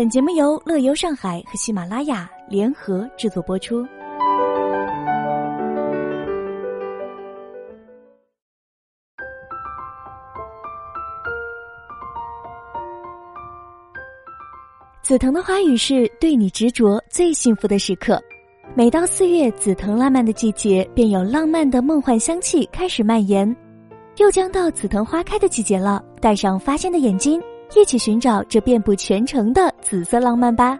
本节目由乐游上海和喜马拉雅联合制作播出。紫藤的花语是对你执着最幸福的时刻。每到四月，紫藤烂漫的季节，便有浪漫的梦幻香气开始蔓延。又将到紫藤花开的季节了，带上发现的眼睛，一起寻找这遍布全城的紫色浪漫吧。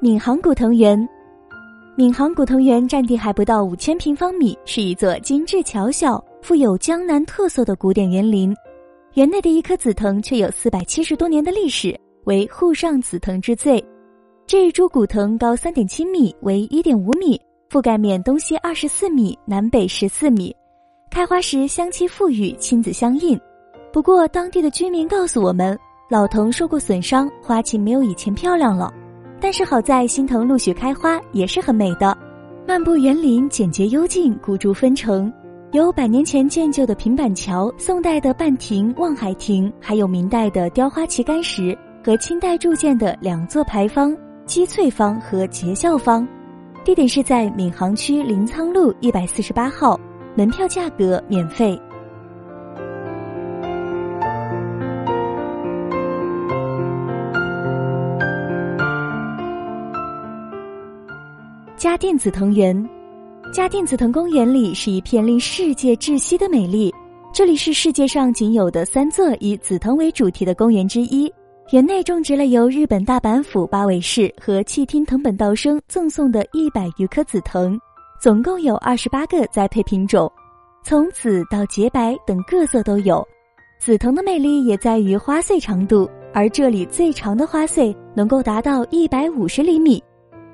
闵行古藤园，闵行古藤园占地还不到五千平方米，是一座精致巧小。富有江南特色的古典园林，园内的一棵紫藤却有四百七十多年的历史，为沪上紫藤之最。这一株古藤高三点七米，为一点五米，覆盖面东西二十四米，南北十四米。开花时香气馥郁，亲子相印。不过当地的居民告诉我们，老藤受过损伤，花期没有以前漂亮了。但是好在新藤陆续开花，也是很美的。漫步园林，简洁幽静，古竹纷呈。有百年前建就的平板桥、宋代的半亭、望海亭，还有明代的雕花旗杆石和清代铸建的两座牌坊：积翠坊和结孝坊。地点是在闵行区临沧路一百四十八号，门票价格免费。嘉定紫藤园。嘉定紫藤公园里是一片令世界窒息的美丽，这里是世界上仅有的三座以紫藤为主题的公园之一。园内种植了由日本大阪府八尾市和气听藤本道生赠送的一百余棵紫藤，总共有二十八个栽培品种，从紫到洁白等各色都有。紫藤的魅力也在于花穗长度，而这里最长的花穗能够达到一百五十厘米。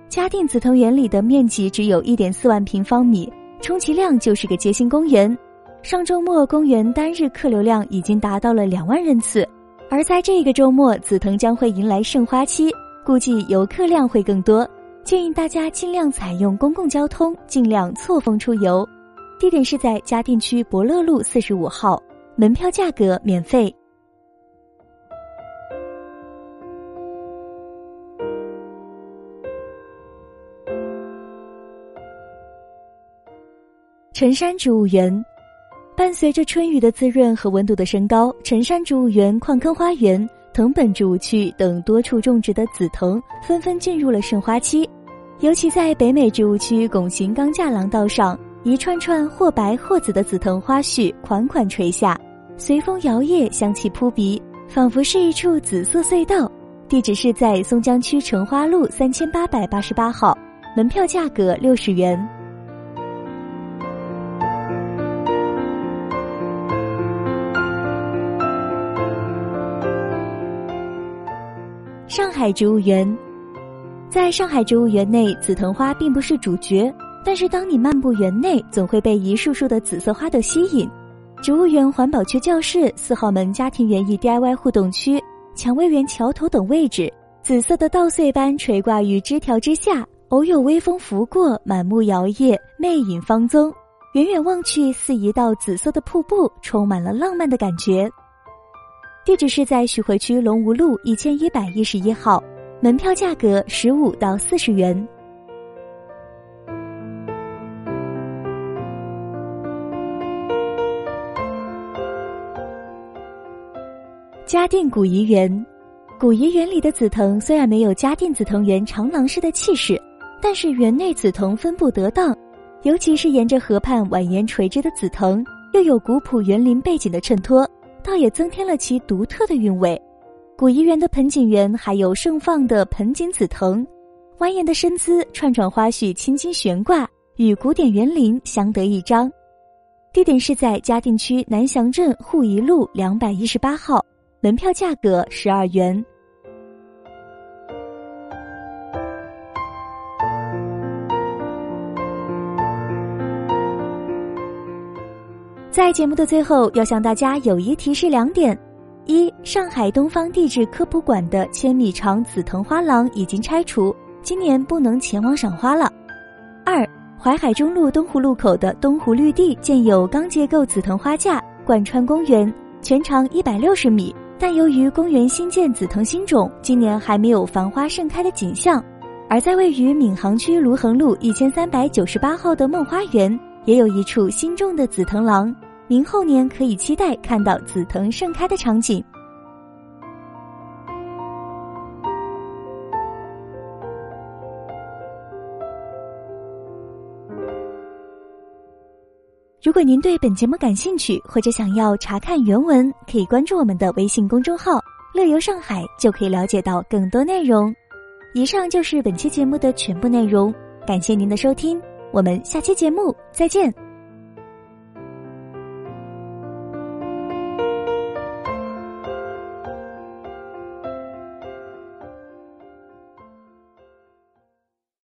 嘉定紫藤园里的面积只有一点四万平方米，充其量就是个街心公园。上周末公园单日客流量已经达到了两万人次，而在这个周末，紫藤将会迎来盛花期，估计游客量会更多。建议大家尽量采用公共交通，尽量错峰出游。地点是在嘉定区博乐路四十五号，门票价格免费。辰山植物园，伴随着春雨的滋润和温度的升高，辰山植物园、矿坑花园、藤本植物区等多处种植的紫藤纷纷进入了盛花期。尤其在北美植物区拱形钢架廊道上，一串串或白或紫的紫藤花絮款款垂下，随风摇曳，香气扑鼻，仿佛是一处紫色隧道。地址是在松江区成花路三千八百八十八号，门票价格六十元。上海植物园，在上海植物园内，紫藤花并不是主角，但是当你漫步园内，总会被一束束的紫色花朵吸引。植物园环保区教室、四号门家庭园艺 DIY 互动区、蔷薇园桥头等位置，紫色的稻穗般垂挂于枝条之下，偶有微风拂过，满目摇曳，魅影芳踪。远远望去，似一道紫色的瀑布，充满了浪漫的感觉。地址是在徐汇区龙吴路一千一百一十一号，门票价格十五到四十元。嘉定古怡园，古怡园里的紫藤虽然没有嘉定紫藤园长廊式的气势，但是园内紫藤分布得当，尤其是沿着河畔蜿蜒垂直的紫藤，又有古朴园林背景的衬托。倒也增添了其独特的韵味。古怡园的盆景园还有盛放的盆景紫藤，蜿蜒的身姿，串串花絮，轻轻悬挂，与古典园林相得益彰。地点是在嘉定区南翔镇沪宜路两百一十八号，门票价格十二元。在节目的最后，要向大家有一提示两点：一、上海东方地质科普馆的千米长紫藤花廊已经拆除，今年不能前往赏花了；二、淮海中路东湖路口的东湖绿地建有钢结构紫藤花架，贯穿公园，全长一百六十米。但由于公园新建紫藤新种，今年还没有繁花盛开的景象。而在位于闵行区卢衡路一千三百九十八号的梦花园，也有一处新种的紫藤廊，明后年可以期待看到紫藤盛开的场景。如果您对本节目感兴趣，或者想要查看原文，可以关注我们的微信公众号“乐游上海”，就可以了解到更多内容。以上就是本期节目的全部内容，感谢您的收听，我们下期节目再见。